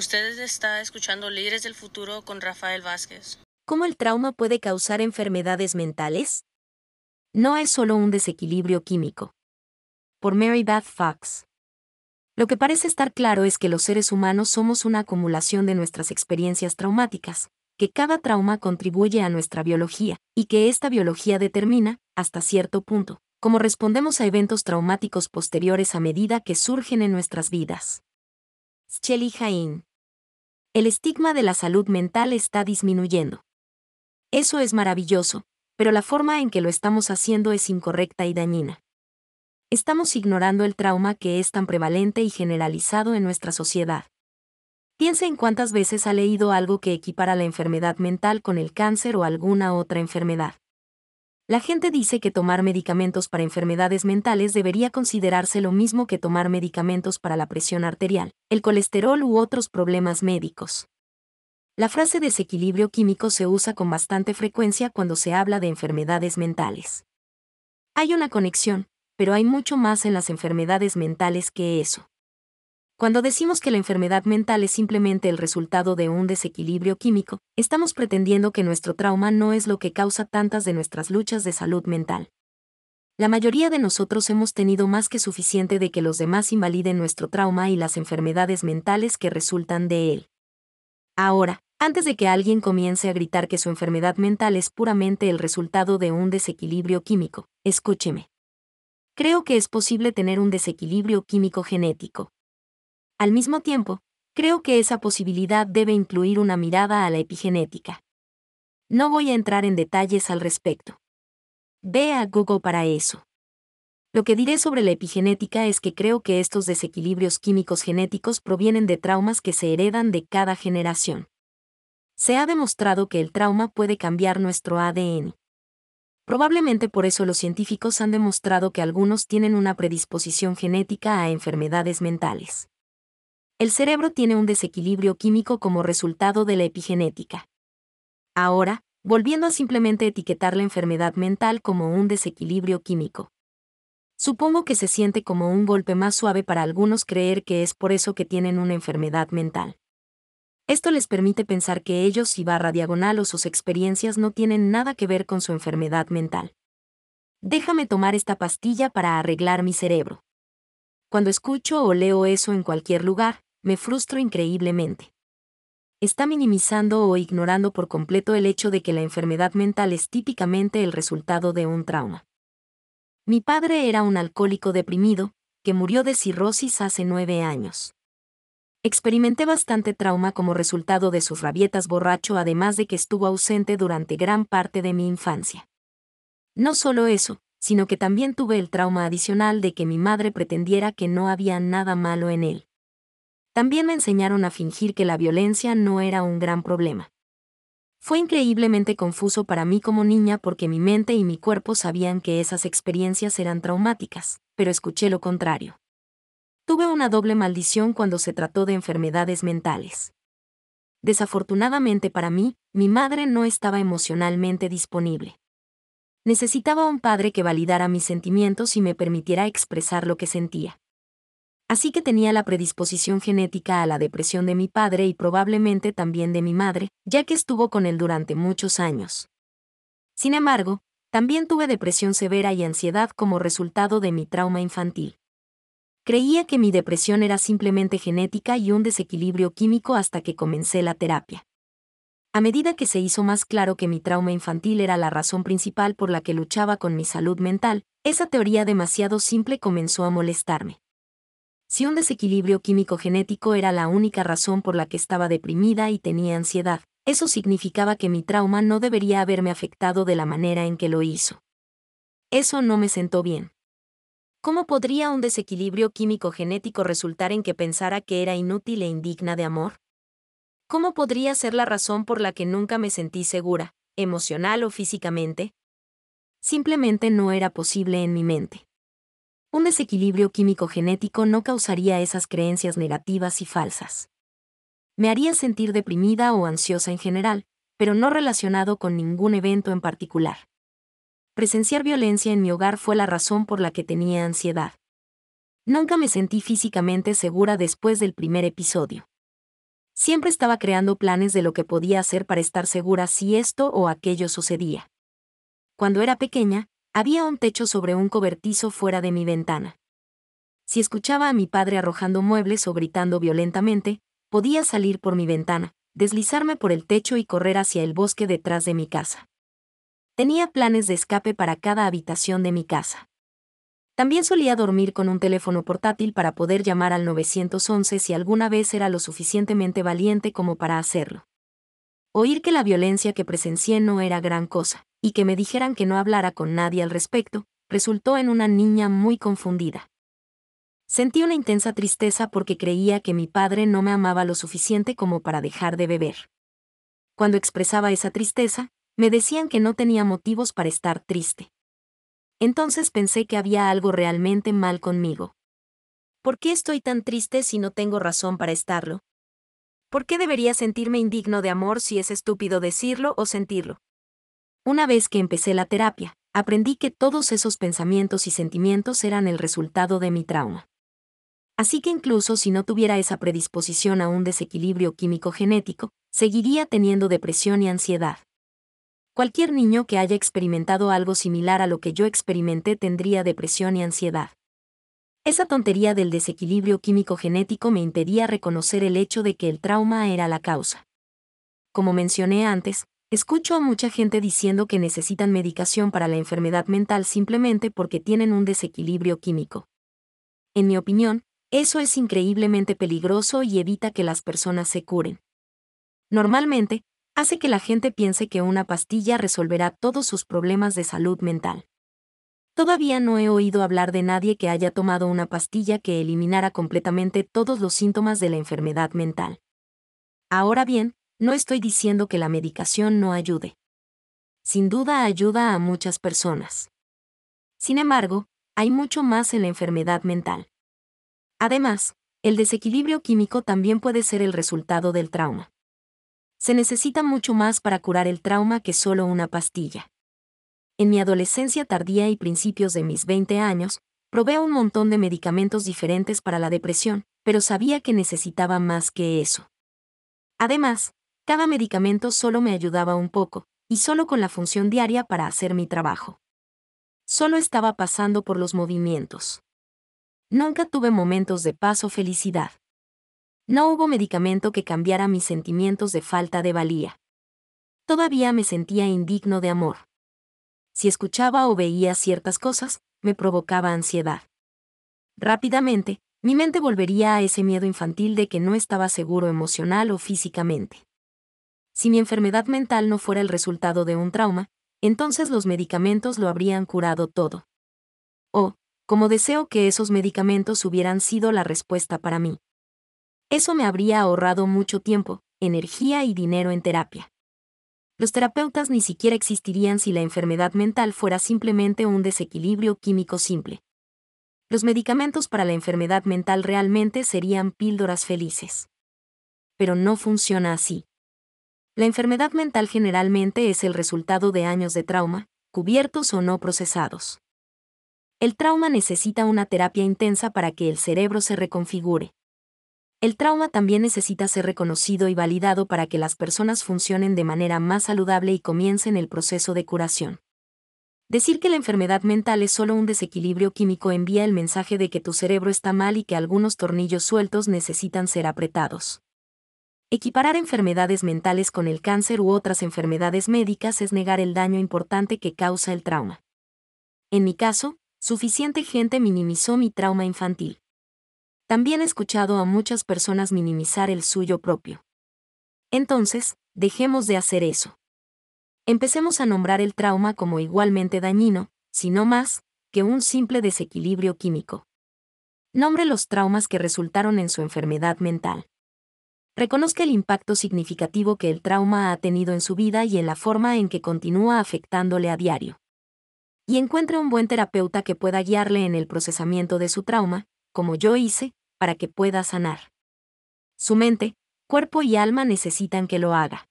Usted está escuchando Líderes del Futuro con Rafael Vázquez. ¿Cómo el trauma puede causar enfermedades mentales? No es solo un desequilibrio químico. Por Mary Beth Fox. Lo que parece estar claro es que los seres humanos somos una acumulación de nuestras experiencias traumáticas, que cada trauma contribuye a nuestra biología, y que esta biología determina, hasta cierto punto, cómo respondemos a eventos traumáticos posteriores a medida que surgen en nuestras vidas. Shelley Jain. El estigma de la salud mental está disminuyendo. Eso es maravilloso, pero la forma en que lo estamos haciendo es incorrecta y dañina. Estamos ignorando el trauma que es tan prevalente y generalizado en nuestra sociedad. Piense en cuántas veces ha leído algo que equipara la enfermedad mental con el cáncer o alguna otra enfermedad. La gente dice que tomar medicamentos para enfermedades mentales debería considerarse lo mismo que tomar medicamentos para la presión arterial, el colesterol u otros problemas médicos. La frase desequilibrio químico se usa con bastante frecuencia cuando se habla de enfermedades mentales. Hay una conexión, pero hay mucho más en las enfermedades mentales que eso. Cuando decimos que la enfermedad mental es simplemente el resultado de un desequilibrio químico, estamos pretendiendo que nuestro trauma no es lo que causa tantas de nuestras luchas de salud mental. La mayoría de nosotros hemos tenido más que suficiente de que los demás invaliden nuestro trauma y las enfermedades mentales que resultan de él. Ahora, antes de que alguien comience a gritar que su enfermedad mental es puramente el resultado de un desequilibrio químico, escúcheme. Creo que es posible tener un desequilibrio químico genético. Al mismo tiempo, creo que esa posibilidad debe incluir una mirada a la epigenética. No voy a entrar en detalles al respecto. Ve a Google para eso. Lo que diré sobre la epigenética es que creo que estos desequilibrios químicos genéticos provienen de traumas que se heredan de cada generación. Se ha demostrado que el trauma puede cambiar nuestro ADN. Probablemente por eso los científicos han demostrado que algunos tienen una predisposición genética a enfermedades mentales. El cerebro tiene un desequilibrio químico como resultado de la epigenética. Ahora, volviendo a simplemente etiquetar la enfermedad mental como un desequilibrio químico. Supongo que se siente como un golpe más suave para algunos creer que es por eso que tienen una enfermedad mental. Esto les permite pensar que ellos y barra diagonal o sus experiencias no tienen nada que ver con su enfermedad mental. Déjame tomar esta pastilla para arreglar mi cerebro. Cuando escucho o leo eso en cualquier lugar, me frustro increíblemente. Está minimizando o ignorando por completo el hecho de que la enfermedad mental es típicamente el resultado de un trauma. Mi padre era un alcohólico deprimido, que murió de cirrosis hace nueve años. Experimenté bastante trauma como resultado de sus rabietas borracho además de que estuvo ausente durante gran parte de mi infancia. No solo eso, sino que también tuve el trauma adicional de que mi madre pretendiera que no había nada malo en él. También me enseñaron a fingir que la violencia no era un gran problema. Fue increíblemente confuso para mí como niña porque mi mente y mi cuerpo sabían que esas experiencias eran traumáticas, pero escuché lo contrario. Tuve una doble maldición cuando se trató de enfermedades mentales. Desafortunadamente para mí, mi madre no estaba emocionalmente disponible. Necesitaba un padre que validara mis sentimientos y me permitiera expresar lo que sentía así que tenía la predisposición genética a la depresión de mi padre y probablemente también de mi madre, ya que estuvo con él durante muchos años. Sin embargo, también tuve depresión severa y ansiedad como resultado de mi trauma infantil. Creía que mi depresión era simplemente genética y un desequilibrio químico hasta que comencé la terapia. A medida que se hizo más claro que mi trauma infantil era la razón principal por la que luchaba con mi salud mental, esa teoría demasiado simple comenzó a molestarme. Si un desequilibrio químico genético era la única razón por la que estaba deprimida y tenía ansiedad, eso significaba que mi trauma no debería haberme afectado de la manera en que lo hizo. Eso no me sentó bien. ¿Cómo podría un desequilibrio químico genético resultar en que pensara que era inútil e indigna de amor? ¿Cómo podría ser la razón por la que nunca me sentí segura, emocional o físicamente? Simplemente no era posible en mi mente. Un desequilibrio químico genético no causaría esas creencias negativas y falsas. Me haría sentir deprimida o ansiosa en general, pero no relacionado con ningún evento en particular. Presenciar violencia en mi hogar fue la razón por la que tenía ansiedad. Nunca me sentí físicamente segura después del primer episodio. Siempre estaba creando planes de lo que podía hacer para estar segura si esto o aquello sucedía. Cuando era pequeña, había un techo sobre un cobertizo fuera de mi ventana. Si escuchaba a mi padre arrojando muebles o gritando violentamente, podía salir por mi ventana, deslizarme por el techo y correr hacia el bosque detrás de mi casa. Tenía planes de escape para cada habitación de mi casa. También solía dormir con un teléfono portátil para poder llamar al 911 si alguna vez era lo suficientemente valiente como para hacerlo. Oír que la violencia que presencié no era gran cosa, y que me dijeran que no hablara con nadie al respecto, resultó en una niña muy confundida. Sentí una intensa tristeza porque creía que mi padre no me amaba lo suficiente como para dejar de beber. Cuando expresaba esa tristeza, me decían que no tenía motivos para estar triste. Entonces pensé que había algo realmente mal conmigo. ¿Por qué estoy tan triste si no tengo razón para estarlo? ¿Por qué debería sentirme indigno de amor si es estúpido decirlo o sentirlo? Una vez que empecé la terapia, aprendí que todos esos pensamientos y sentimientos eran el resultado de mi trauma. Así que incluso si no tuviera esa predisposición a un desequilibrio químico genético, seguiría teniendo depresión y ansiedad. Cualquier niño que haya experimentado algo similar a lo que yo experimenté tendría depresión y ansiedad. Esa tontería del desequilibrio químico genético me impedía reconocer el hecho de que el trauma era la causa. Como mencioné antes, escucho a mucha gente diciendo que necesitan medicación para la enfermedad mental simplemente porque tienen un desequilibrio químico. En mi opinión, eso es increíblemente peligroso y evita que las personas se curen. Normalmente, hace que la gente piense que una pastilla resolverá todos sus problemas de salud mental. Todavía no he oído hablar de nadie que haya tomado una pastilla que eliminara completamente todos los síntomas de la enfermedad mental. Ahora bien, no estoy diciendo que la medicación no ayude. Sin duda ayuda a muchas personas. Sin embargo, hay mucho más en la enfermedad mental. Además, el desequilibrio químico también puede ser el resultado del trauma se necesita mucho más para curar el trauma que solo una pastilla. En mi adolescencia tardía y principios de mis 20 años, probé un montón de medicamentos diferentes para la depresión, pero sabía que necesitaba más que eso. Además, cada medicamento solo me ayudaba un poco, y solo con la función diaria para hacer mi trabajo. Solo estaba pasando por los movimientos. Nunca tuve momentos de paz o felicidad. No hubo medicamento que cambiara mis sentimientos de falta de valía. Todavía me sentía indigno de amor. Si escuchaba o veía ciertas cosas, me provocaba ansiedad. Rápidamente, mi mente volvería a ese miedo infantil de que no estaba seguro emocional o físicamente. Si mi enfermedad mental no fuera el resultado de un trauma, entonces los medicamentos lo habrían curado todo. O, como deseo que esos medicamentos hubieran sido la respuesta para mí. Eso me habría ahorrado mucho tiempo, energía y dinero en terapia. Los terapeutas ni siquiera existirían si la enfermedad mental fuera simplemente un desequilibrio químico simple. Los medicamentos para la enfermedad mental realmente serían píldoras felices. Pero no funciona así. La enfermedad mental generalmente es el resultado de años de trauma, cubiertos o no procesados. El trauma necesita una terapia intensa para que el cerebro se reconfigure. El trauma también necesita ser reconocido y validado para que las personas funcionen de manera más saludable y comiencen el proceso de curación. Decir que la enfermedad mental es solo un desequilibrio químico envía el mensaje de que tu cerebro está mal y que algunos tornillos sueltos necesitan ser apretados. Equiparar enfermedades mentales con el cáncer u otras enfermedades médicas es negar el daño importante que causa el trauma. En mi caso, suficiente gente minimizó mi trauma infantil. También he escuchado a muchas personas minimizar el suyo propio. Entonces, dejemos de hacer eso. Empecemos a nombrar el trauma como igualmente dañino, si no más, que un simple desequilibrio químico. Nombre los traumas que resultaron en su enfermedad mental. Reconozca el impacto significativo que el trauma ha tenido en su vida y en la forma en que continúa afectándole a diario. Y encuentre un buen terapeuta que pueda guiarle en el procesamiento de su trauma, como yo hice, para que pueda sanar. Su mente, cuerpo y alma necesitan que lo haga.